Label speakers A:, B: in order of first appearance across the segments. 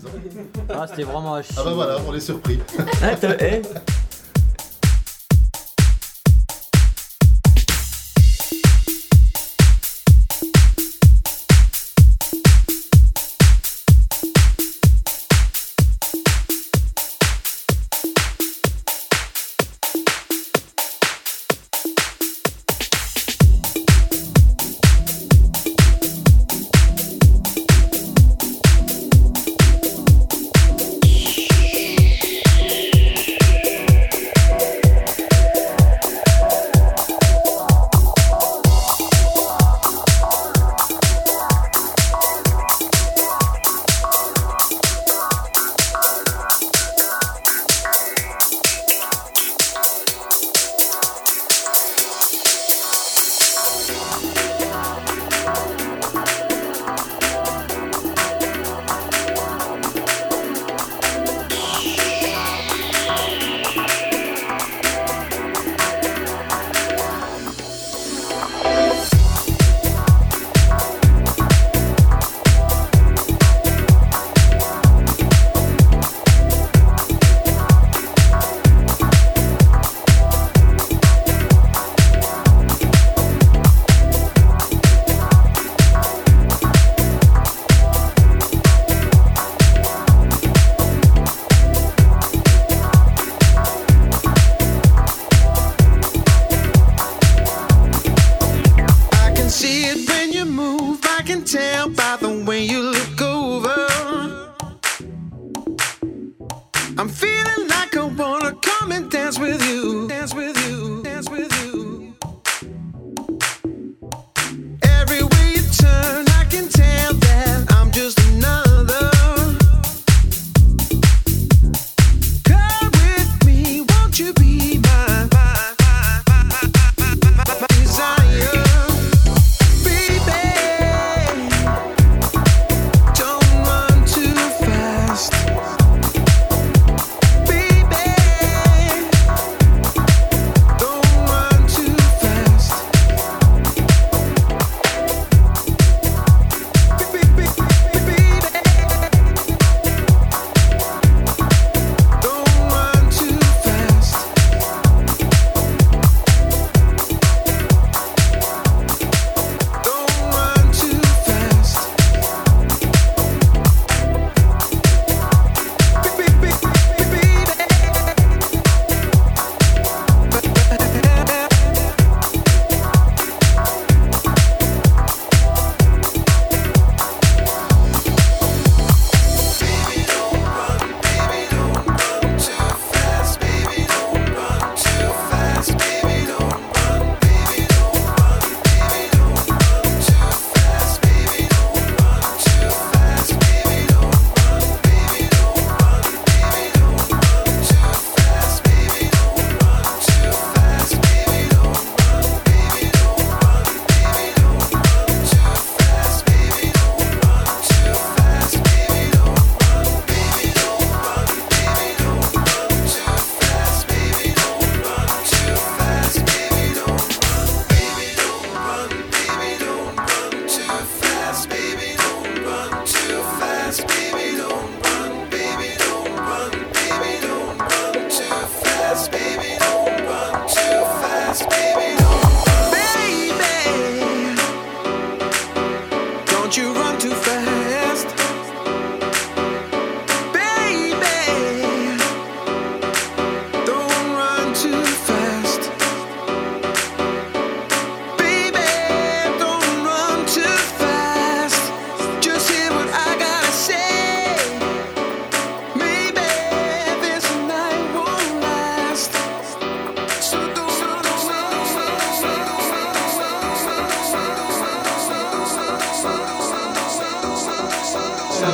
A: surprise. hein.
B: Ah, c'était vraiment à chier.
A: Ah bah voilà, on est surpris.
B: Ah, t'as- eh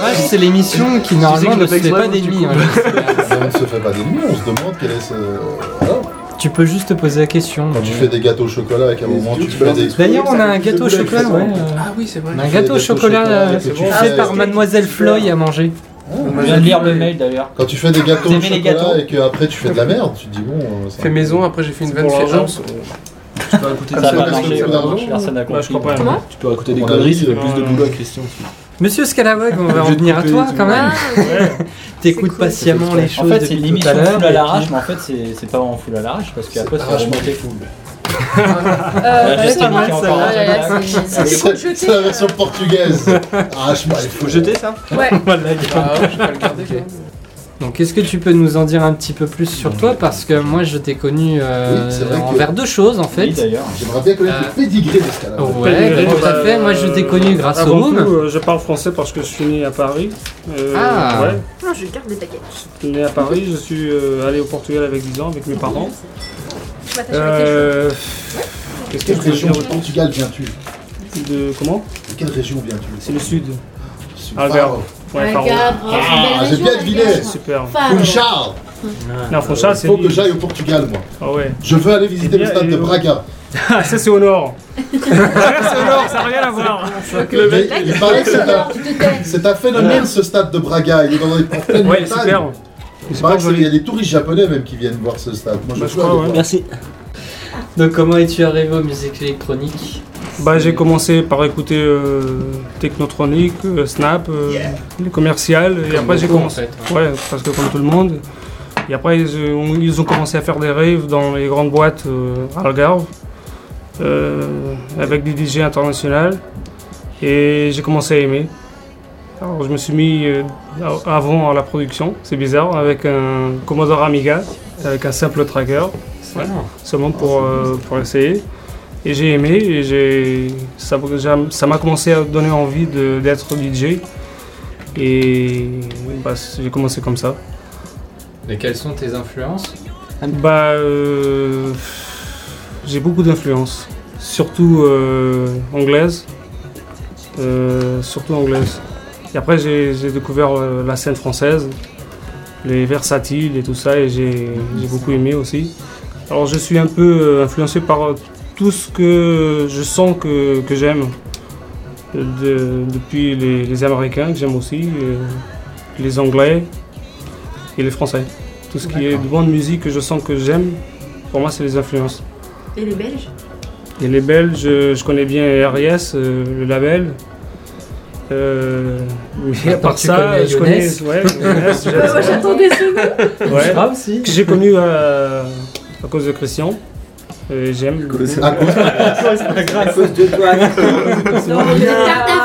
C: Va, c'est l'émission qui normalement ne se fait pas d'ennemis. hein,
A: on ne se fait pas d'ennemis, on se demande quel est ce. Voilà.
C: Tu peux juste te poser la question.
A: Quand tu fais des gâteaux au chocolat et qu'à un moment tu fais des.
C: D'ailleurs, on a un gâteau au chocolat, ouais.
D: Ah oui, c'est vrai.
C: On a un
A: fais
C: gâteau au
A: des
C: chocolat euh,
A: que
C: fait
A: fais-
C: par Mademoiselle Floy à manger.
B: Je viens de lire le mail d'ailleurs.
A: Quand tu fais des gâteaux au chocolat et qu'après tu fais de la merde, tu te dis bon. euh,
D: Fait maison, après j'ai fait une vanne fière.
E: Tu peux
B: personne n'a compris.
E: crois pas.
F: Comment
E: Tu peux des
A: À
E: conneries, c'est plus de boulot à Christian.
C: Monsieur Scalawag, on va en venir à toi quand même.
D: Ah, ouais.
C: T'écoutes
D: cool.
C: patiemment les
B: En
C: choses
B: fait, c'est
C: depuis
B: une
C: tout à
B: émission
C: l'heure.
B: full à l'arrache, mais en fait, c'est c'est pas vraiment full à l'arrache parce qu'après, c'est.
D: Euh,
B: là,
D: là,
B: truc,
D: c'est-
A: C'est
D: C'est faut le
A: c'est
D: jeter.
A: la version portugaise. Arrache-moi, il faut
C: Faut jeter ça
D: Ouais.
E: Ah je vais pas le garder.
C: Donc, est-ce que tu peux nous en dire un petit peu plus sur toi? Parce que moi, je t'ai connu euh,
A: Oui, que-
C: envers deux choses en fait.
B: Oui, d'ailleurs.
A: J'aimerais bien connaître
C: Euh,
A: le pédigré d'Escalade.
C: Ouais,
F: Pédigré,
C: bah, tout à
F: bah,
C: fait. Moi, je t'ai connu grâce au
F: Avant tout, euh, je parle français parce que je suis né à Paris. Euh,
C: Ah.
F: Ouais,
D: Non, je garde les paquets.
F: je suis né à Paris. Je suis euh, allé au Portugal avec 10 ans avec mes parents. Euh, Qu'est-ce que
A: Quelle
F: je peux
A: région du Portugal viens-tu?
F: De comment?
A: De quelle région viens-tu?
F: C'est le sud.
A: Sud-
F: Algarve. Ouais,
A: Ah,
D: belle
A: j'ai bien deviné.
F: Super.
A: Funchal
F: Non, Fonchal,
A: Il
F: c'est
A: faut que j'aille au Portugal, moi.
F: Ah ouais.
A: Je veux aller visiter
F: Eh
A: le stade de Braga.
F: Ah, ça c'est au nord. c'est au nord, ça n'a rien à voir.
A: Il paraît que c'est un, phénomène ce stade de Braga. Il est dans les en pleine
F: Ouais, super.
A: Il
F: C'est
A: paraît
F: pas
A: que c'est- il y a des touristes japonais même qui viennent voir ce stade. Moi, je
F: Bah, crois.
B: Merci.
C: Donc, comment es-tu arrivé aux musiques électroniques
F: Bah, j'ai commencé par écouter euh, Technotronic, euh, Snap, euh, les commerciales, et après j'ai
C: en
F: commencé.
C: fait,
F: Ouais, parce que comme tout le monde. Et après, ils ont, ils ont commencé à faire des raves dans les grandes boîtes euh, à Algarve, euh, avec des DJ internationaux. Et j'ai commencé à aimer. Alors, je me suis mis euh, avant à la production, c'est bizarre, avec un Commodore Amiga, avec un simple tracker, seulement pour, euh, pour essayer. Et j'ai aimé et j'ai, ça m'a commencé à donner envie d'être DJ. Et bah, j'ai commencé comme ça.
C: Et quelles sont tes influences?
F: Bah, euh, j'ai beaucoup d'influences, surtout euh, anglaise, euh, surtout anglaise. Et après, j'ai découvert euh, la scène française, les versatiles et tout ça, et j'ai j'ai beaucoup aimé aussi. Alors, je suis un peu influencé par tout ce que je sens que, que j'aime, de- depuis les, les Américains que j'aime aussi, euh, les Anglais et les Français. Tout ce qui est de bonne musique que je sens que j'aime, pour moi, c'est les influences.
D: Et les Belges?
F: Et les Belges, je, je connais bien RIS, euh, le label. Euh, mais à part ça,
C: connais
F: je connais. Ouais,
D: j'attendais ce mot.
F: Ouais.
C: Ah, aussi
F: Que j'ai connu euh, à cause de Christian. Et j'aime. beaucoup.
A: À cause-
B: À cause de toi.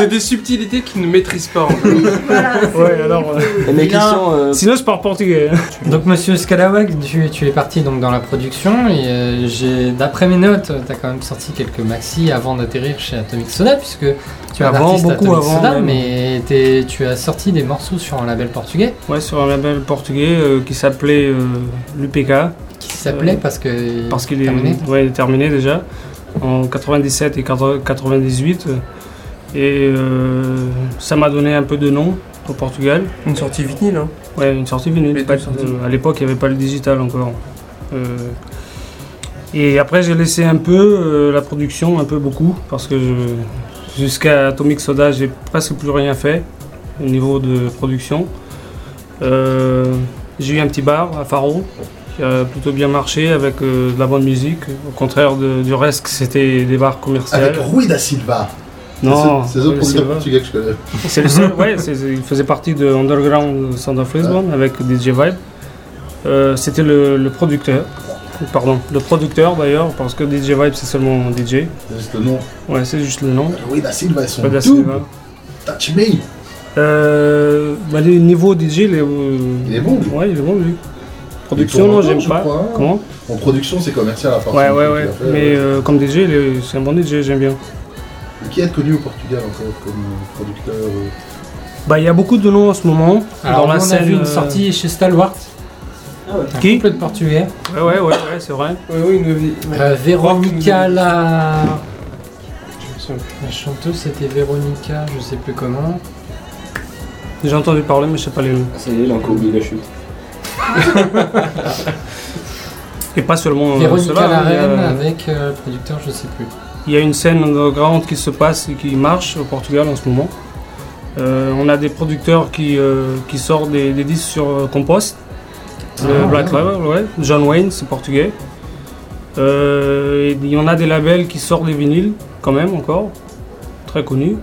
D: C'est
E: des subtilités qu'ils ne maîtrisent pas. en fait.
D: Voilà.
F: Ouais, alors. euh,
B: Mais Christian, euh,
F: sinon, je parle portugais. hein.
C: Donc Monsieur Scalawag, tu, tu es parti donc dans la production et euh, j'ai d'après mes notes, tu as quand même sorti quelques maxi avant d'atterrir chez Atomic Soda puisque tu artiste
F: beaucoup
C: Atomic
F: avant,
C: Soda,
F: même.
C: mais t'es- tu as sorti des morceaux sur un label portugais
F: Ouais, sur un label portugais euh, qui s'appelait euh, l'UPK.
C: qui s'appelait parce que
F: Parce qu'il est,
C: terminé.
F: ouais, il est terminé déjà en 97 et 98. Et euh, ça m'a donné un peu de nom au Portugal.
E: Une sortie vinyle, hein.
F: Ouais, une sortie vinyle. Pas- euh, à l'époque, il n'y avait pas le digital encore. Euh, et après, j'ai laissé un peu euh, la production, un peu beaucoup, parce que jusqu'à Atomic Soda, j'ai presque plus rien fait au niveau de production. Euh, j'ai eu un petit bar à Faro qui a plutôt bien marché avec euh, de la bonne musique, au contraire de- du reste que c'était des bars commerciaux.
A: Avec Rui da Silva.
F: Non,
A: C'est le seul portugais que je connais.
F: C'est le seul, ouais, il faisait partie de Underground Sound of Lisbon avec DJ Vibe. Euh, C'était le, le producteur, pardon, le producteur d'ailleurs, parce que DJ Vibe c'est seulement DJ.
A: C'est juste le nom.
F: Ouais, c'est juste le nom.
A: Rui da Silva et son
F: da. Silva.
A: Touch me.
F: Euh, bah, le niveau DJ, il est, euh,
A: Il est bon, lui.
F: Ouais, il est bon lui. Production, non, j'aime pas. Comment?
A: En production, c'est commercial à part
F: Ouais, ouais, ouais.
A: fait,
F: Mais euh, comme DJ, c'est un bon DJ, j'aime bien.
A: Qui est connu au Portugal encore comme euh, producteur euh,
F: Bah, il y a beaucoup de noms en ce moment
C: Alors
F: dans la
C: a vu une
F: euh,
C: sortie chez Stalwart. Un
F: Qui
C: couple de portugais.
F: Ouais, ouais, ouais, ouais, c'est vrai.
E: Oui, oui, une...
C: Euh, Véronica la... La chanteuse c'était Véronica, je sais plus comment.
F: J'ai entendu parler, mais je sais pas les noms.
B: c'est lui, il a encore oublié la chute.
F: Et pas seulement euh,
C: Véronica
F: cela,
C: la
F: hein, il y a-
C: reine avec euh, le producteur je sais plus.
F: Il y a une scène underground qui se passe et qui marche au Portugal en ce moment. Euh, on a des producteurs qui, euh, qui sortent des, des disques sur euh, Compost, le
C: Ah,
F: Black
C: ouais.
F: Label, ouais. John Wayne, c'est portugais. Il y en a des labels qui sortent des vinyles, quand même, encore, très connus.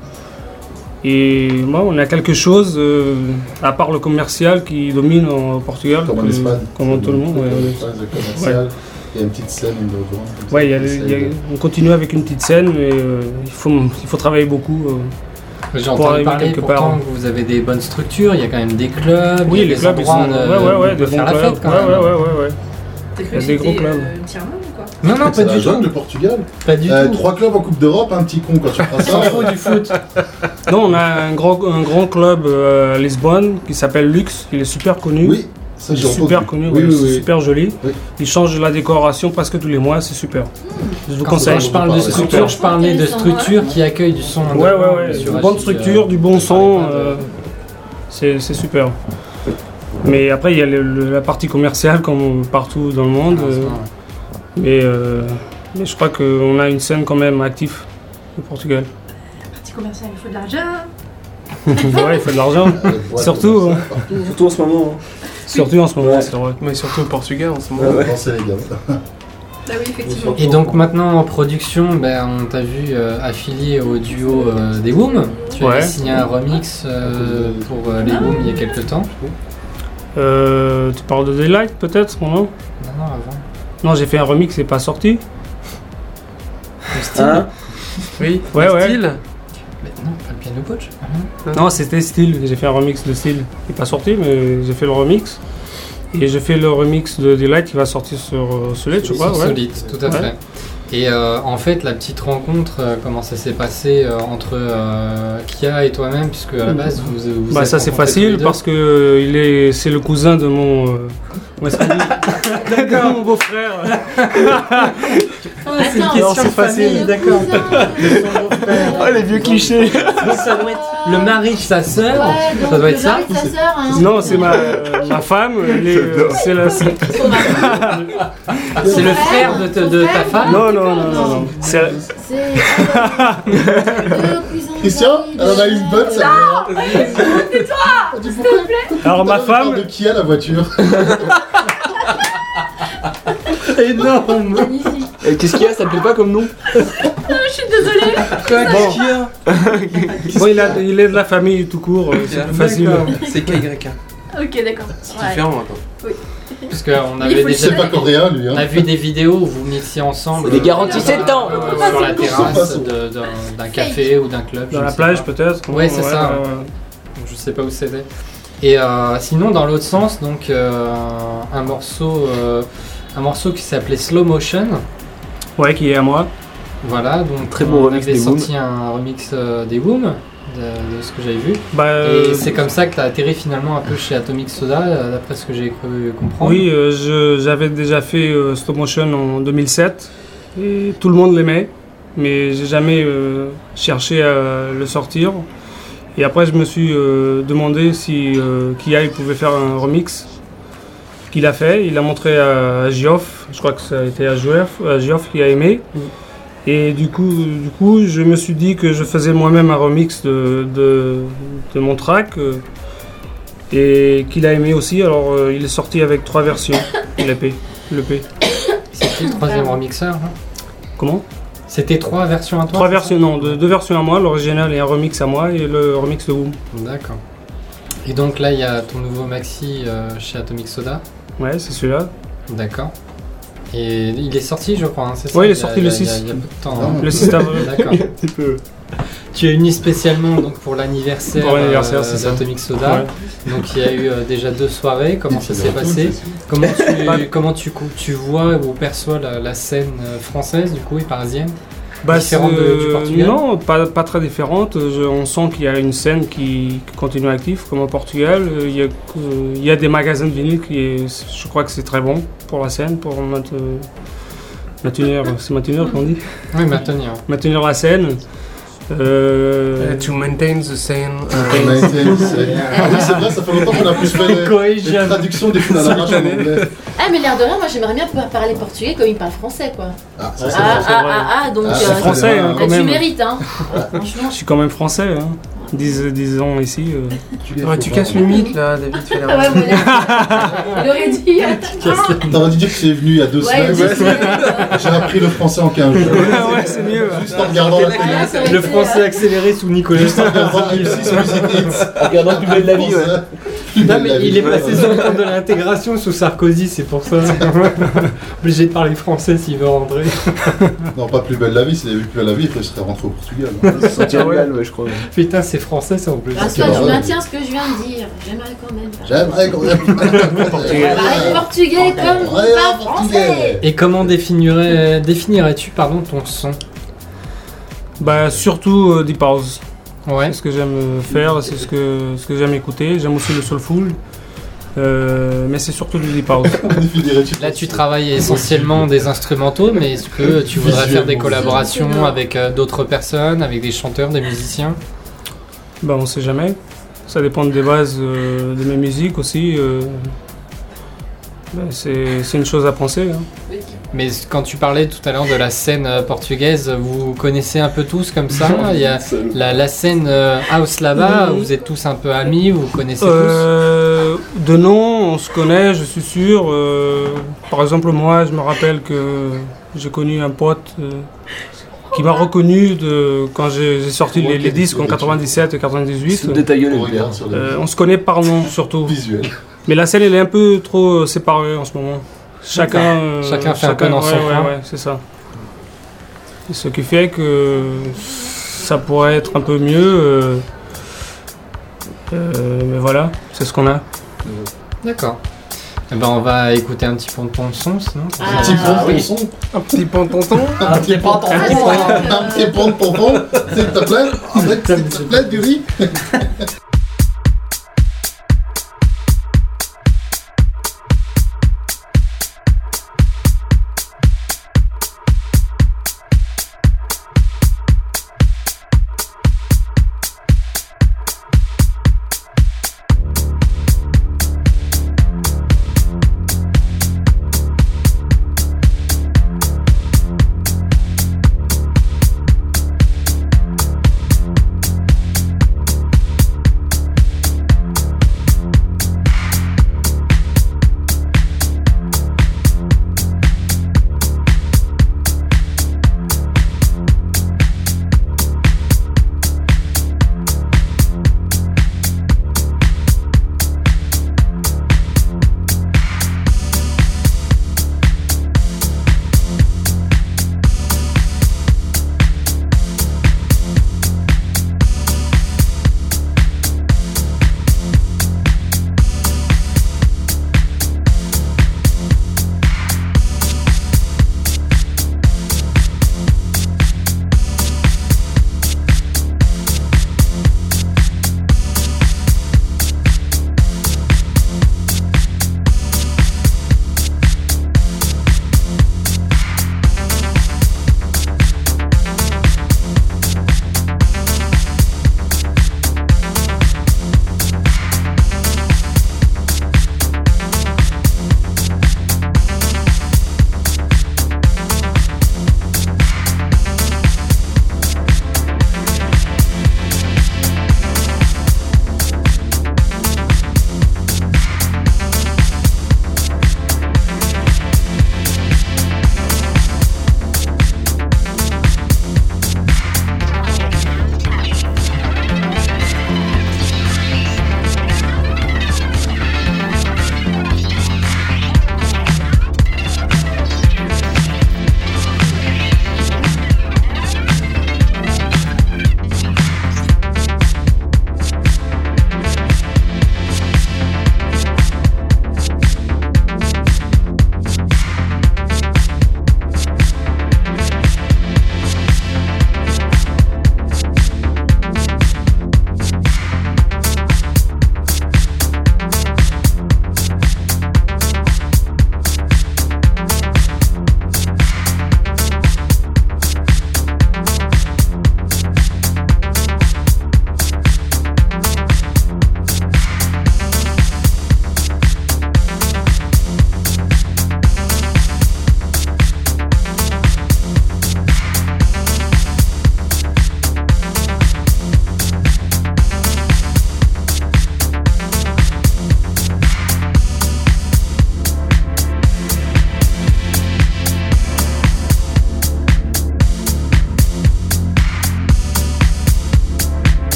F: Et moi, on a quelque chose, euh, à part le commercial, qui domine au Portugal.
A: Comme en Espagne.
F: Comme tout le monde. ouais,
A: Comme
F: ouais.
A: Le. Il y a une petite scène
F: Ouais, y a- a-
A: de-
F: on continue avec une petite scène, mais euh, il, faut, il faut travailler beaucoup. euh.
C: J'ai
F: Pour
C: entendu
F: arriver
C: parler
F: quelque
C: pourtant
F: part.
C: que vous avez des bonnes structures, il y a quand même des clubs,
F: Oui,
C: il y a
F: les
C: des
F: clubs, ils sont.
C: endroits
F: Ouais,
C: de,
F: ouais, ouais,
C: de
F: des
C: faire la
F: clubs.
C: fête quand
F: ouais,
C: même.
F: ouais, ouais, ouais, Il y a des gros clubs.
D: euh,
C: Non, non, pas du
A: jungle
C: tout.
A: du Portugal.
C: Pas du
A: Euh,
C: tout.
A: Trois clubs en Coupe d'Europe, un petit con quand tu
C: s'en
A: ça.
C: du foot.
F: Non, on a un grand, un grand club euh, à Lisbonne qui s'appelle Lux. Il est super connu.
A: Oui, ça
F: Il est
A: j'ai
F: super connu,
A: Oui,
F: ouais,
A: oui,
F: c'est
A: oui.
F: super joli.
A: Oui.
F: Il change la décoration presque tous les mois, c'est super. Je vous
C: Quand
F: conseille.
C: je parle de structure, je parlais de structure qui accueille du son.
F: Ouais, ouais, ouais. Une bonne
C: euh,
F: structure, du bon son, euh, c'est c'est super. Mais après, il y a le- le- la partie commerciale comme partout dans le monde.
C: Ah,
F: euh,
C: c'est
F: mais, euh, mais je crois qu'on a une scène quand même active au Portugal.
D: Parti commercial, il faut de l'argent.
F: ouais, il faut de l'argent. Surtout, hein.
B: Surtout en ce moment. hein.
F: Surtout en ce moment,
B: Ouais.
F: c'est vrai.
E: Mais surtout au Portugal en ce moment.
B: Ouais, ouais.
D: Bah oui, effectivement.
C: Et donc maintenant en production, ben, on t'a vu euh, affilié au duo euh, des Boom. Tu
F: Ouais.
C: as signé un remix euh, pour euh, les Boom il y a quelques temps.
F: Euh, tu parles de Daylight peut-être non
C: Non, non, avant.
F: Non, j'ai fait un remix, c'est pas sorti.
C: Le style
B: Hein
E: Oui,
F: Ouais,
E: le
F: ouais.
E: style.
C: Mais non, piano coach.
F: Non, c'était style. J'ai fait un remix de style. Il est pas sorti, mais j'ai fait le remix. Et j'ai fait le remix de Daylight qui va sortir sur euh, Solid, je crois.
C: Sur
F: Ouais.
C: Solid, tout à
F: Ouais.
C: fait. Et euh, en fait, la petite rencontre, euh, comment ça s'est passé euh, entre euh, Kia et toi-même, puisque à la base vous vous
F: Bah
C: êtes
F: ça c'est facile parce que euh, il est c'est le cousin de mon euh, mon beau-frère.
C: Ah, c'est une question
F: c'est
C: de
F: facile,
C: famille, d'accord.
F: Ah les vieux clichés.
C: ça doit être le mari de sa sœur.
D: Ouais,
C: ça doit
D: le
C: être ça.
D: mari de sa sœur, hein.
F: Non, c'est ma euh, ma femme, euh, c'est la c'est-.
C: C'est le frère de, ta- de ta femme?
F: Non non non non non. C'est
D: C'est.
A: Christian, elle en a une bonne, ça. S'il te plaît.
F: alors ma femme
A: De qui a la voiture?
C: Énorme.
B: Et Qu'est-ce qu'il y a Ça te plaît pas comme nom
D: Je suis désolée.
F: bon il a il est de la famille tout court, euh, c'est plus facile.
E: C'est KYK.
D: Ok, d'accord.
E: C'est
D: Ouais.
E: différent maintenant.
C: Parce qu'on avait
D: faut le
C: déjà
A: C'est pas coréen, lui.
C: on
A: Hein.
C: a vu des vidéos où vous mixiez ensemble.
B: Des
C: euh,
B: garanties
C: sur
B: 7 ans.
C: euh, Sur la terrasse de- d'un d'un café ou d'un club.
F: Dans la
C: sais
F: plage
C: pas.
F: peut-être.
C: Ouais, c'est ça. Je sais pas où c'était. Et euh, sinon, dans l'autre sens, donc euh, un morceau, euh, un morceau qui s'appelait Slow Motion.
F: Ouais, qui est à moi.
C: Voilà, donc
B: Très beau
C: on
B: remix
C: avait
B: des
C: sorti un remix euh, des Boom, de, de ce que j'avais vu.
F: Bah, euh,
C: Et c'est comme ça que tu as atterri finalement un peu chez Atomic Soda, euh, d'après ce que j'ai cru comprendre.
F: Oui, euh, j'avais déjà fait euh, stop motion en 2007 et tout le monde l'aimait, mais j'ai jamais euh, cherché à le sortir. Et après, je me suis euh, demandé si euh, Kia pouvait faire un remix. Qu'il a fait, il a montré à Geoff, je crois que ça a été à Geoff, à Geoff qui a aimé. Et du coup, du coup, je me suis dit que je faisais moi-même un remix de, de, de mon track. euh, et qu'il a aimé aussi. Alors euh, il est sorti avec trois versions, l'EP. l'EP.
C: C'est qui le troisième remixeur hein
F: Comment?
C: C'était trois versions à toi
F: Trois versions, non, deux, deux versions à moi, l'original et un remix à moi et le remix de Woom.
C: D'accord. Et donc là, il y a ton nouveau maxi euh, chez Atomic Soda?
F: Ouais, c'est celui-là.
C: D'accord. Et il est sorti, je crois, hein, c'est ça
F: Ouais, il est sorti
C: y a-
F: le
C: il y a-
F: 6.
C: Il y a peu de temps.
A: Ah,
C: hein.
F: Le 6 avril.
C: D'accord. Tu as uni spécialement donc pour l'anniversaire
F: Pour l'anniversaire,
C: euh,
F: c'est ça.
C: d'Atomic Soda. Donc il y a eu euh, déjà deux soirées. Comment ça s'est passé Comment tu comment tu cou- tu vois ou perçois la, la scène euh, française du coup et parisienne?
F: Bah,
C: Différente de- du Portugal
F: Non, pas, pas très différente. Je- on sent qu'il y a une scène qui, qui continue active, comme au Portugal. Euh, Il y a, euh, il y a des magasins de vinyle qui, est- je crois que c'est très bon pour la scène, pour maintenir, maintenir c'est maintenir qu'on dit,
C: Oui, maintenir.
F: maintenir la scène. Euh,
E: Uh, to maintain the same.
A: On a été- c'est- Ah oui, c'est vrai, ça fait longtemps qu'on a plus fait les, les traductions des films à l'arrache en anglais.
D: Ah, mais l'air de rien, moi j'aimerais bien pouvoir parler portugais comme il parle français, quoi.
A: Ah,
D: Ah,
A: ça,
D: ah,
A: c'est
D: ah,
A: vrai.
D: ah, ah, donc.
A: Ah,
D: euh,
A: c'est
F: français, hein, quand
D: tu
F: même.
D: mérites, hein. Franchement.
F: je suis quand même français. Hein. 10, 10 ans ici. euh.
E: Ouais, tu casses le mythe là, David. fais la-
D: Ah ouais, voilà. Il aurait dit.
A: T'aurais dû dire que c'est venu il y a deux
D: Ouais,
A: semaines. J'ai appris le français en 15 jours.
F: ouais, c'est mieux.
A: Juste en regardant la télé.
D: Ah,
C: Le français
D: euh,
C: accéléré sous Nicolas
A: Juste en regardant M6 Music Hits.
B: En regardant plus belle la vie, ouais.
C: Non mais il est passé sur le compte de l'intégration sous Sarkozy, c'est pour ça. Obligé de parler français s'il veut rentrer.
A: Non, pas plus belle la vie, s'il avait vu plus belle la vie, il serait rentré au Portugal.
B: Mal, ouais, je crois.
C: Putain, c'est français ça en plus.
D: Bah, soit je maintiens ce que je viens de dire. J'aimerais quand même.
A: J'aimerais qu'on ait
D: Parler portugais comme vous
A: Ouais,
D: parlez
A: en
D: français.
A: portugais.
C: Et comment définirais, définirais-tu pardon, ton son?
F: Bah, surtout euh, Deep House.
C: Ouais.
F: C'est ce que j'aime euh, faire, c'est ce que, ce que j'aime écouter. J'aime aussi le soulful. Euh, mais c'est surtout du Deep House.
C: Là, tu travailles essentiellement des instrumentaux, mais est-ce que tu voudrais faire des collaborations avec euh, d'autres personnes, avec des chanteurs, des musiciens?
F: Bah, on sait jamais. Ça dépend des bases euh, de mes musiques aussi. c'est c'est une chose à penser. hein.
C: Mais quand tu parlais tout à l'heure de la scène euh, portugaise, vous connaissez un peu tous comme ça Il y a la, la scène euh, house là-bas, vous êtes tous un peu amis, vous connaissez
F: Euh, de nom, on se connaît, je suis sûr. Euh, par exemple, moi, je me rappelle que j'ai connu un pote euh, qui m'a reconnu de, quand j'ai sorti les, les disques en 97 et 98.
B: Sous de ta gueule,
A: On
B: le père.
A: regarde sur le
F: Euh, on se connaît par nom surtout.
A: visuel.
F: Mais la scène, elle est un peu trop séparée en ce moment. Chacun, euh,
C: Chacun fait un peu dans
F: ouais,
C: son
F: ouais,
C: coin.
F: ouais, c'est ça. Et ce qui fait que ça pourrait être un peu mieux. euh, euh, mais voilà, c'est ce qu'on a.
C: D'accord. Eh ben, on va écouter un petit peu de son, sinon.
D: Ah,
A: Petit pont de
D: oui.
A: son.
E: Un petit pantonton.
C: Un petit
D: Ah, bon,
A: Un petit pont de tonton, s'il te plaît. S'il te plaît, du riz.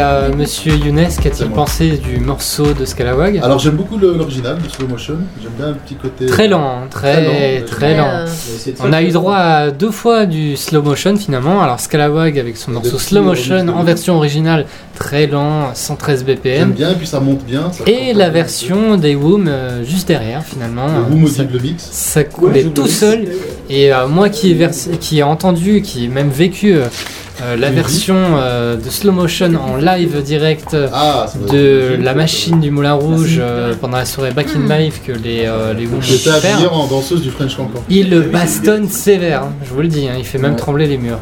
C: euh, Monsieur Younes, qu'a-t-il pensé du morceau de Scalawag?
A: Alors j'aime beaucoup le- l'original de slow motion. J'aime bien un petit côté.
C: Très lent, hein, très
A: lent,
C: lent.
D: Euh,
C: On a eu droit à deux fois du slow motion finalement. Alors Scalawag avec son morceau slow
A: on
C: motion en version originale, très lent, 113
A: J'aime
C: BPM.
A: bien, et puis ça monte bien. ça
C: Et la version des Woom euh, juste derrière finalement.
A: Le Boom
C: Ça-
A: Audible Mix.
C: ça coulait tout seul et euh, moi qui ai, vers- qui ai entendu, qui ai même vécu euh, la
A: Oui.
C: version euh, de slow motion en live direct euh,
A: Ah,
C: de la machine du Moulin Rouge euh, pendant la soirée Back in Live que les, euh, les
A: J'étais habillé en danseuse du French Cancan.
C: Il le bastonne sévère, hein, je vous le dis, hein, il fait même
A: Ouais.
C: trembler les murs.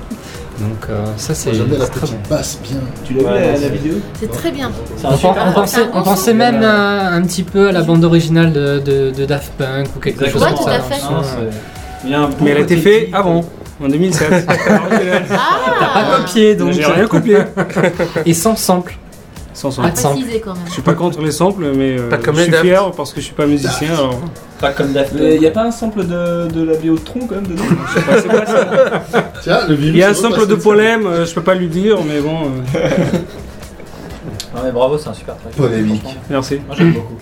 C: Donc euh, ça c'est
A: bien
C: très
A: petite
C: bon.
A: basse bien.
B: Tu l'as vu
G: Ouais,
B: la, vidéo
D: C'est très bien.
C: On, pensait, on pensait même à- un petit peu à la bande originale de, de- de Daft Punk ou quelque chose
D: Ouais,
C: comme
D: tout
C: ça.
D: à fait.
C: hein.
G: Non,
F: Mais elle a été faite avant, en 2007.
D: Ah
C: Pas copié donc.
F: J'ai rien copié.
C: Et sans sample.
F: Sans son.
C: Pas de sample.
D: Précisé quand même.
F: Je suis pas contre les samples, mais euh,
E: Pas comme
F: je suis
E: Daft.
F: fier parce que je suis pas musicien. Alors...
G: Pas comme Daft
B: Il n'y a pas un sample de, de la BO de Tron quand même dedans?
F: C'est pas ça.
A: Tiens, le.
F: Il y a un sample de
A: ça.
F: polème, euh, je peux pas lui dire, mais bon, euh,
G: Non mais bravo, c'est un super track.
A: Polémique.
F: Merci.
G: Moi j'aime beaucoup.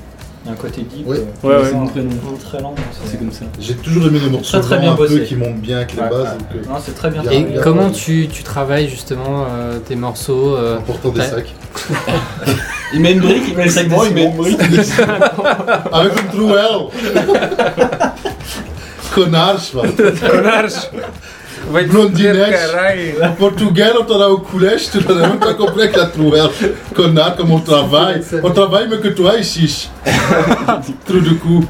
G: Il y a un côté deep.
A: Ouais.
G: euh,
F: Ouais, ouais.
G: sans-
B: Très.
G: Très lent.
B: C'est comme ça.
A: J'ai toujours aimé les morceaux
G: Très, bien
A: un peu
G: bossé.
A: qui montent bien avec les
G: Ouais,
A: bases.
G: ouais.
A: donc, euh,
G: Non, c'est très bien.
A: Bien,
C: Et
A: bien.
C: comment tu, tu travailles justement euh, tes morceaux euh,
A: en portant des
C: Ouais.
A: sacs.
B: Il met une brique, il met le sac devant, il met une brique.
A: Avec une trouelle Connard, man.
F: Connard
E: Vai te
A: Blondinete.
E: caralho.
A: Portugal, on t'en a au coulèche, tu n'as même pas compris avec la trouelle. Connard, comme on travaille. On travaille mieux que toi ici. Trou de cou.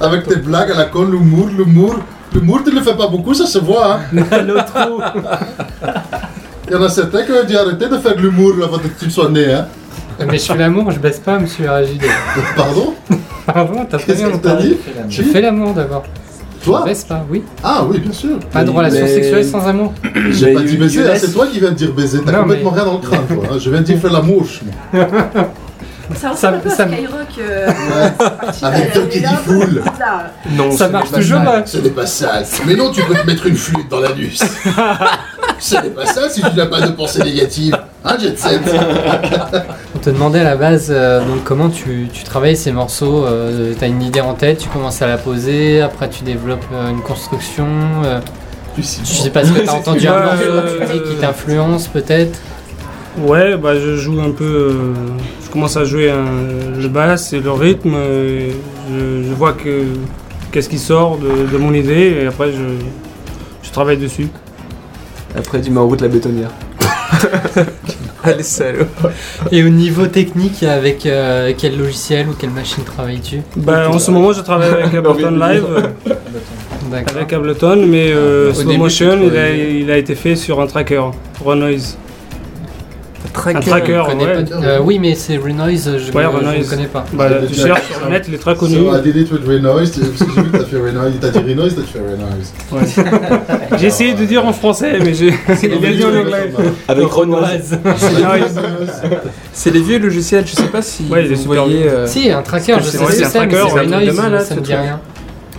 A: Avec tes blagues à la con, l'humour, l'humour. L'humour, tu ne le fais pas beaucoup, ça se voit. Hein. Il y en a certains qui ont dit arrêtez de faire de l'humour avant que tu sois né. Hein.
C: Mais je fais l'amour, je baisse pas, monsieur RJD.
A: Pardon?
C: Pardon, t'as pas
A: Qu'est-ce
C: bien entendu
A: dit?
C: Je fais l'amour d'abord.
A: Toi
C: pas, oui.
A: Ah oui, bien sûr.
C: Pas de relation
B: mais-
C: sexuelle sans amour.
A: J'ai pas dit baiser, hein, c'est toi qui viens de dire baiser. T'as complètement
C: mais-
A: rien dans le crâne, toi. hein. Je viens de dire faire la mouche. moi.
H: Ça
C: Ça-
H: ressemble un peu
C: ça-
H: à Skyrock. euh,
A: Ouais. Avec toi qui dit foule.
H: bizarre.
E: Non,
C: Ça marche toujours,
E: ça.
C: hein.
A: Ce n'est pas sale. Mais non, tu peux te mettre une flûte dans l'anus. Ce n'est pas ça si tu n'as pas de pensée négative. Hein, Jet Set
C: On te demandait à la base euh, donc comment tu, tu travailles ces morceaux. euh, T'as une idée en tête, tu commences à la poser, après tu développes euh, une construction. euh,
A: Tu sais
C: je sais pas ce que t'as entendu un morceau
F: euh,
C: tu dis, qui t'influence peut-être.
F: Ouais, bah je joue un peu. euh, je commence à jouer un- le basse et le rythme. et je, je vois que qu'est-ce qui sort de, de mon idée et après je, je travaille dessus.
B: Après, tu mets en route la bétonnière.
E: Allez, salaud.
C: Et au niveau technique, avec euh, quel logiciel ou quelle machine travailles-tu
F: Bah, en ce moment, je travaille avec Ableton Live, avec Ableton, mais euh, Slow
E: début,
F: Motion, il a,
E: travaillais-
F: il a été fait sur un tracker, Renoise. Un
E: Tracker.
F: tracker,
C: Je connais
F: ouais.
C: pas- euh, oui, mais c'est Renoise, je
F: Ouais,
C: ne
F: Renoise.
C: connais pas.
F: Bah,
A: Ouais,
F: tu
A: tu
F: cherches sur le net, il est très connu.
A: So I did it with Renoise, parce que j'ai vu que t'as fait Renoise. T'as dit Renoise, t'as fait Renoise.
F: Ouais. J'ai essayé de dire en français, mais j'ai dit en anglais.
B: Avec Renoise.
E: C'est les vieux logiciels, je sais pas si
F: Ouais,
E: vous voyez. euh,
C: Si, un tracker, je sais ce
E: c'est
C: que
E: un
C: c'est, mais c'est Renoise, ça me
E: ce
C: dit rien.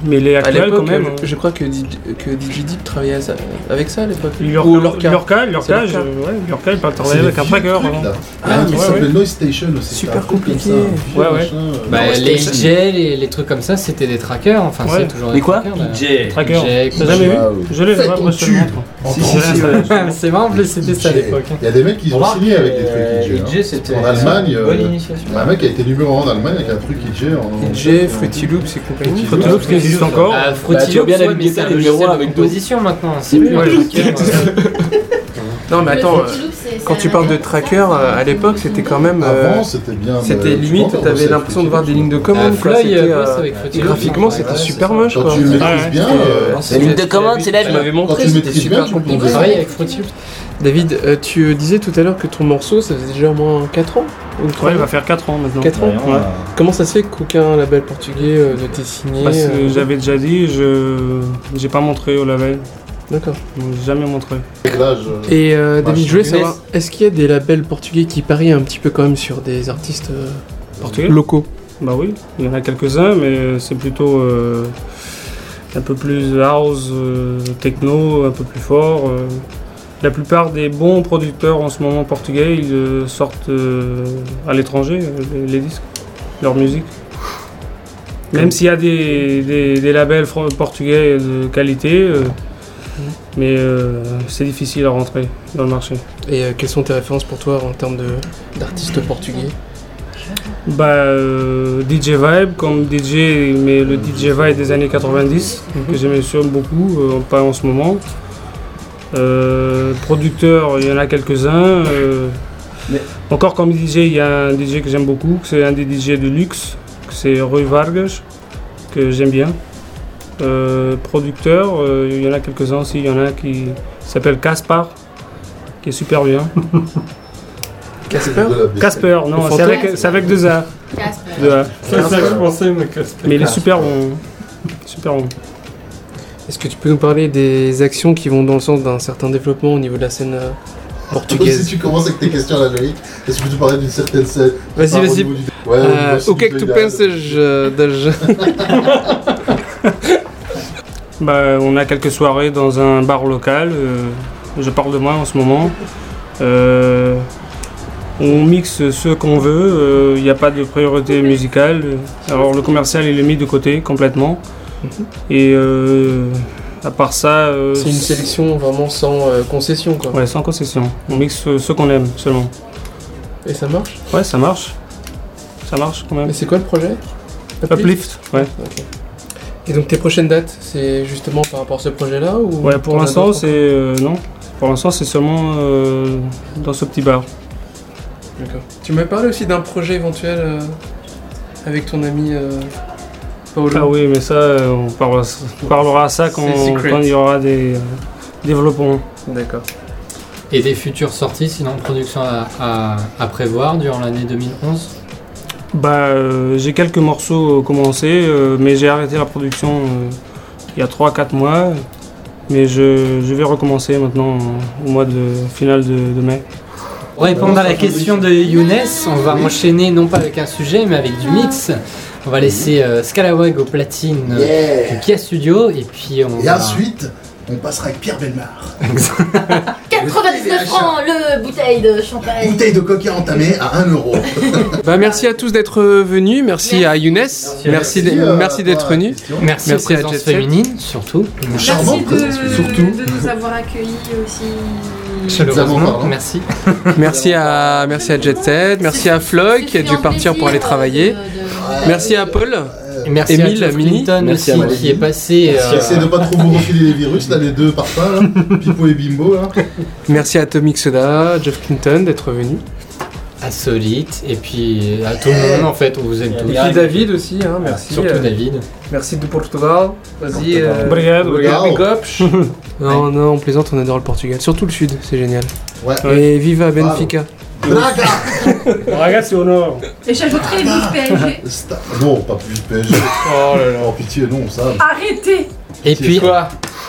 F: Mais il est
E: À
F: actuel
E: l'époque,
F: quand même.
E: je, je crois que, DJ que DJ Deep travaillait à ça- avec ça à l'époque.
F: Lurka,
E: Ou Lorca.
F: Lurka, Lurka,
E: C'est
F: je-
E: Lorca.
F: ouais, Lurka, il avec un tracker.
A: trucs,
F: hein.
A: là.
E: Ah,
A: Ah,
E: mais
A: ça
F: ouais,
A: s'appelait Noise Station aussi.
E: Super compliqué.
F: Ouais, ouais.
A: euh,
C: Bah, les et les trucs comme ça, c'était des trackers. Enfin,
F: Ouais.
C: c'est toujours
B: Mais
C: des
B: quoi
C: trackers.
G: DJ.
F: Tracker.
C: J'ai-
F: T'as jamais vu. Je l'ai, moi je te montre.
A: Euh,
C: c'est marrant, c'était ça à l'époque. hein.
A: Il y a des mecs qui ont signé avec des trucs DJ. hein.
G: DJ, c'était
A: En Allemagne, euh, a un mec a été numéro 1 en Allemagne avec un truc DJ en.
E: DJ, Fruity Loops et compagnie.
A: Fruity
F: Loops qui existe encore.
C: Ah,
B: Bah,
C: Fruity
B: tu vois bien
C: ouais, logiciel de
B: avec deux.
C: composition maintenant. C'est plus.
E: Non, mais attends, euh, quand tu parles de tracker, euh, à l'époque, c'était quand même. euh,
A: Avant, c'était bien.
E: C'était limite, t'avais l'impression de voir des lignes de commande.
C: Euh,
E: euh,
C: Loops,
E: graphiquement, c'était
C: ouais,
E: super moche
A: Quand
E: quoi.
A: tu maîtrises
F: Ouais.
A: bien,
E: C'était,
A: euh,
E: euh,
B: La ligne de commande, c'est la
E: Tu
B: vie.
E: m'avais montré,
A: tu
E: c'était super compliqué.
C: avec.
E: David, euh, tu disais tout à l'heure que ton morceau, ça faisait déjà au moins 4 ans
F: Ouais, il va faire 4 ans maintenant.
E: 4 ans
F: Ouais.
G: euh,
E: Comment ça se fait qu'aucun label portugais euh, ne t'ait signé
F: Parce que
E: euh,
F: j'avais déjà dit, je j'ai pas montré au label.
E: D'accord.
F: Jamais montré.
A: Je-
E: Et euh,
A: Bah,
E: David,
A: je
E: je voulais
A: suis
E: savoir, est-ce qu'il y a des labels portugais qui parient un petit peu quand même sur des artistes euh,
F: Portugais
E: locaux
F: Bah oui, il y en a quelques-uns, mais c'est plutôt euh, un peu plus house, euh, techno, un peu plus fort. euh. La plupart des bons producteurs en ce moment portugais, ils euh, sortent euh, à l'étranger, euh, les, les disques, leur musique. Même s'il y a des, des- des labels portugais de qualité, euh, mais euh, c'est difficile à rentrer dans le marché.
E: Et euh, quelles sont tes références pour toi en termes d'artistes portugais?
F: Bah, euh, DJ Vibe, comme DJ, mais le DJ Vibe des années 90, que j'aimais sûr beaucoup, pas en ce moment. Producteurs, il y en a quelques-uns.
G: Mais-
F: Encore comme DJ, il y a un DJ que j'aime beaucoup, c'est un des DJ de luxe, c'est Rui Vargas, que j'aime bien. Euh, producteur, euh, il y en a quelques-uns aussi, il y en a un qui s'appelle Caspar, qui est super bien.
E: Casper
F: Casper, non, c'est avec, c'est avec deux A.
D: Casper.
F: Deux A.
C: C'est ça que je pensais, mais que
F: Mais il est super bon. Super bon.
E: Est-ce que tu peux nous parler des actions qui vont dans le sens d'un certain développement au niveau de la scène euh,
A: Si
E: portugaise
A: tu commences avec tes questions à la Loïc, est-ce que tu parlais d'une certaine scène?
E: Vas-y, vas-y. Euh, o que é que tu pensas euh, das...
F: Bah, on a quelques soirées dans un bar local. euh, je parle de moi en ce moment. Euh, on mixe ce qu'on veut. Il n'y a pas de priorité musicale. Alors le commercial il est mis de côté complètement. Et euh, à part ça, euh,
E: C'est une sélection vraiment sans euh, concession quoi.
F: Ouais, sans concession. On mixe ce, qu'on aime seulement.
E: Et ça marche?
F: Ouais, ça marche. Ça marche quand même.
E: Mais c'est quoi le projet?
F: Uplift, ouais.
E: Et donc tes prochaines dates, c'est justement par rapport à ce projet-là ou
F: Ouais, pour l'instant, c'est. euh, non. Pour l'instant, c'est seulement euh, dans ce petit bar.
E: D'accord. Tu m'as parlé aussi d'un projet éventuel euh, avec ton ami euh, Paolo.
F: Ah oui, mais ça, euh, on parlera, on parlera ça quand, il y aura des euh, développements.
E: D'accord.
C: Et des futures sorties, sinon de production à, à- à prévoir durant l'année 2011
F: Bah, euh, j'ai quelques morceaux commencés, euh, mais j'ai arrêté la production euh, il y a 3-4 mois. Mais je, je vais recommencer maintenant euh, au mois de finale de, de mai.
C: Pour répondre à la question de Younes, on va enchaîner non pas avec un sujet, mais avec du mix. On va laisser euh, Scalawag au platine euh,
A: Yeah.
C: du Kia Studio, et puis on
A: Et
C: va...
A: ensuite, on passera avec Pierre Belmar.
D: 99 francs le bouteille de champagne.
A: Bouteille de coca entamée à 1 euro.
E: Bah merci à tous d'être venus, merci, à Younes, merci,
A: euh,
E: merci d'être
A: toi,
E: venu.
C: Merci,
E: à Jet Set.
C: féminines, surtout.
A: Charmant,
H: Merci de,
A: présence,
E: surtout.
H: de nous avoir accueillis aussi.
C: Chaleureusement,
A: parlant.
C: merci.
E: Merci à, merci à Jet Set, merci à Floyd qui a dû partir pour aller travailler. Merci à Paul.
C: Et merci
E: Émile,
C: à. Clinton
G: Merci
C: aussi, qui est passé... euh,
A: Essaye de pas trop vous refiler les virus, là, les deux parfums, là. Pipo et Bimbo, là.
E: Merci à Atomic Soda, Jeff Clinton d'être venu.
C: à Solite, et puis à tout le monde en fait, où vous êtes
G: Et
C: tous.
G: à
E: Puis David aussi, hein, merci.
C: Surtout
E: euh,
C: David.
E: Merci de Portugal. Vas-y. euh,
F: Obrigado.
E: Non, non, on plaisante, on adore le Portugal. Surtout le sud, c'est génial.
A: Ouais.
E: Et viva Benfica.
A: Braga
F: Ragazzi, honor
H: Et j'ajouterai vive PSG.
A: Sta- Non, pas plus PSG.
E: Oh là là.
A: Oh, pitié, non, ça.
H: Arrêtez
C: Et puis,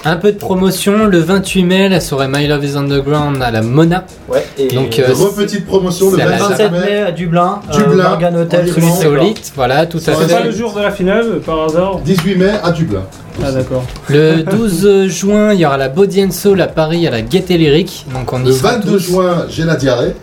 C: un peu de promotion, le 28 mai, la soirée My Love is Underground à la Mona.
G: Ouais, et
C: Donc, euh,
A: Re-petite promotion le
C: c'est à la
A: 27
G: 27 mai à Dublin,
A: Dublin,
G: euh, Morgan Hotel,
A: en
C: voilà, tout à
A: Ça
F: C'est pas
C: fait.
F: le jour de la finale, par hasard
A: 18 mai à Dublin.
F: Ah d'accord.
C: Le 12 juin, il y aura la Body and Soul à Paris à la Gaieté Lyrique. Donc on y
A: Le
C: sera
A: 22
C: tous.
A: juin, j'ai la diarrhée.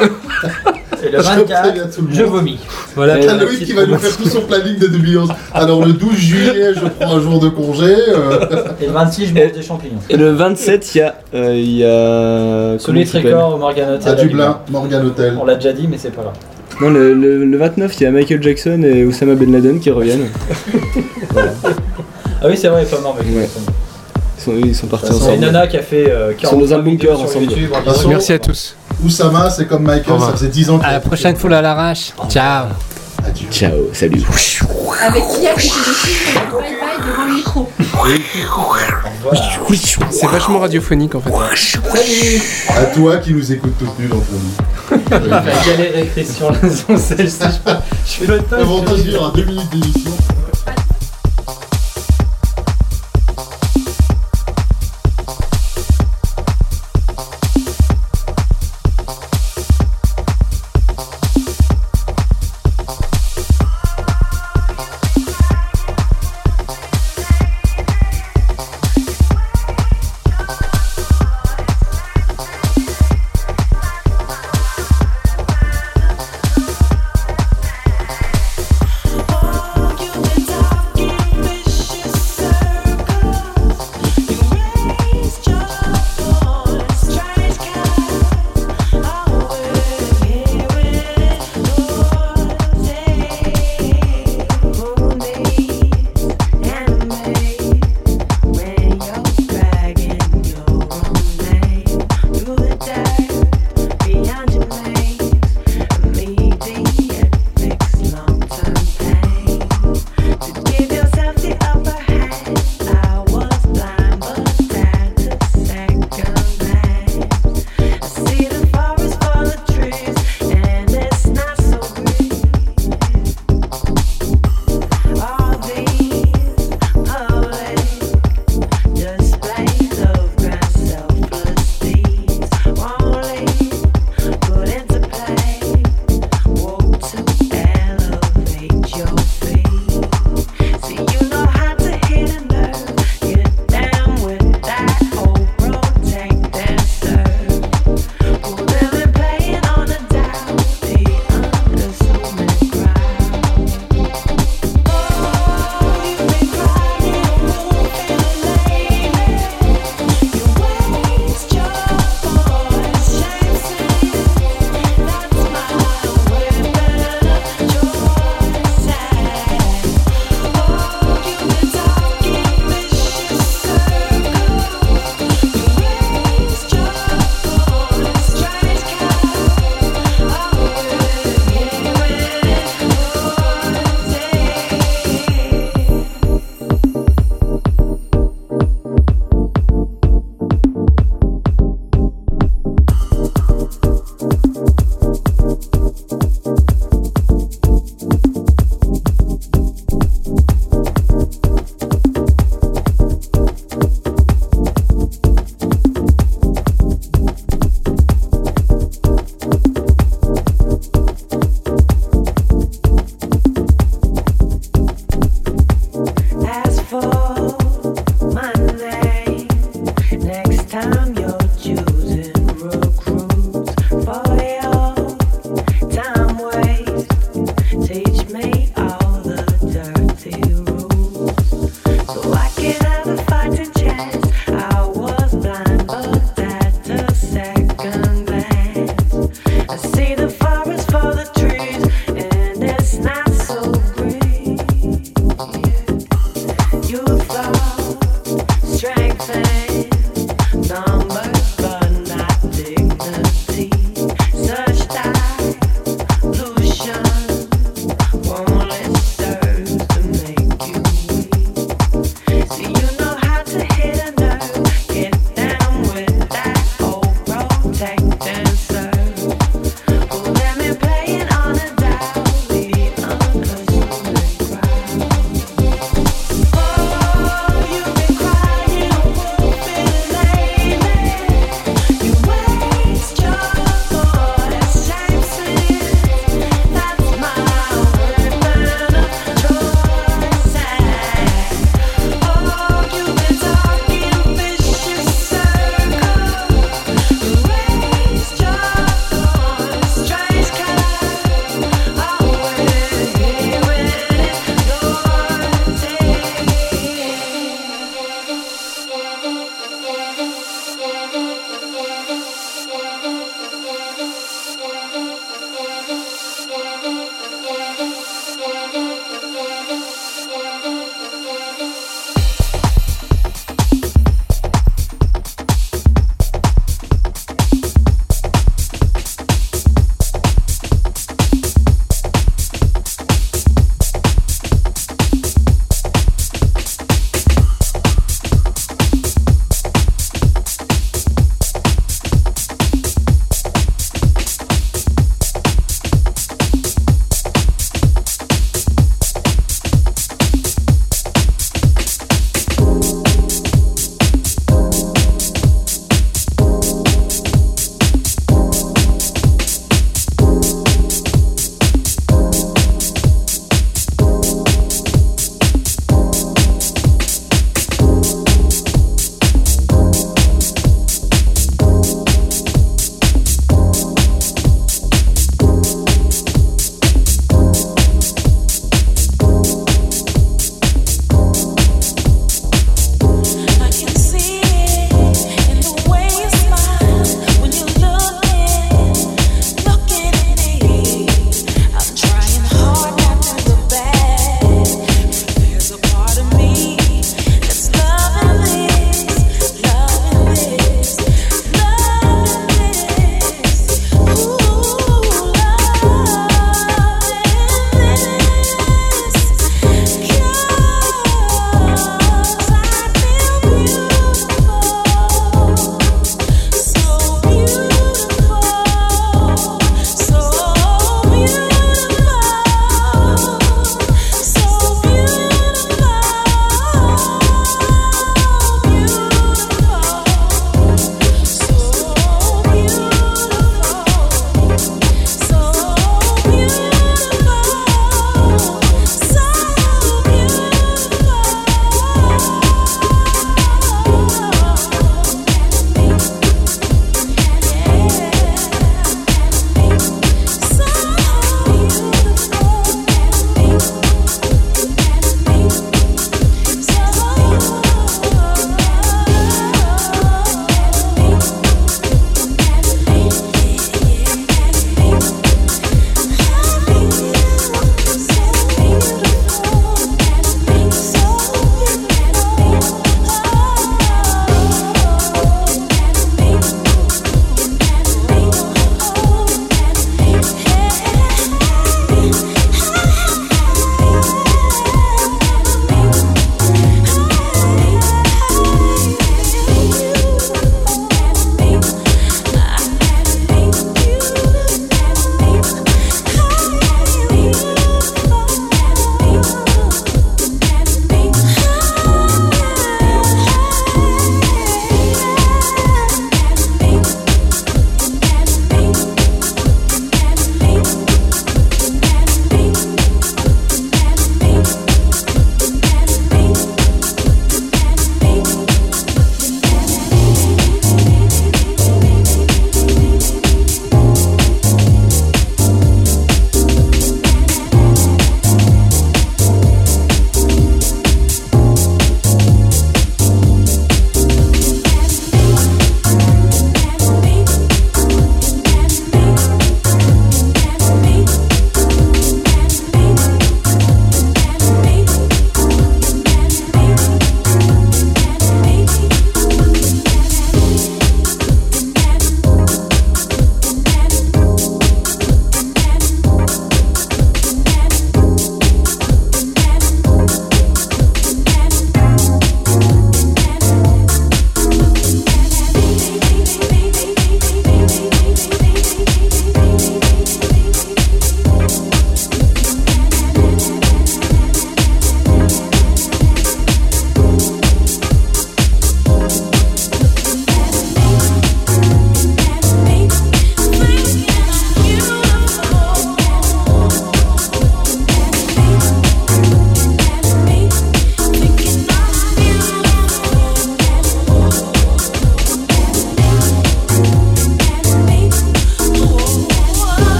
G: Et le
A: Je
G: 24,
A: préviens tout le
G: je vomis.
C: Voilà.
G: Et
A: T'as Loïc qui va nous faire tout son planning de 2011. Alors le 12 juillet, je prends un jour de congé. euh,
G: Et le 26, je mange des champignons.
B: Et le 27, il y a. euh, il y a.
G: Sous
B: comment
G: les
B: il s'appelle
G: Tricor au Morgan Hotel.
A: à Dublin, Morgan Hotel.
G: On l'a déjà dit, mais c'est pas grave.
B: Non, le, le- le 29, il y a Michael Jackson et Osama Ben Laden qui reviennent.
G: Ah oui, c'est vrai, il est pas mort, mec.
B: Ouais. Ils sont, ils sont partis
G: C'est
B: ensemble.
G: Nana qui a fait euh,
B: Ils sont dans
G: 40
B: un bunker
G: sur
B: ensemble.
G: YouTube. en
E: Merci à tous.
A: Oussama, c'est comme Michael, ça faisait 10 ans.
C: À la prochaine fois à l'arrache. Ciao.
A: Adieu.
B: Ciao, salut.
H: Avec qui a qui devant le micro.
E: C'est vachement radiophonique en fait.
A: À toi qui nous écoutes toute nue dans ton lit.
G: Il va galérer Christian Lazoncel, si je je fais le temps.
A: Avantage, il y aura 2 minutes d'émission.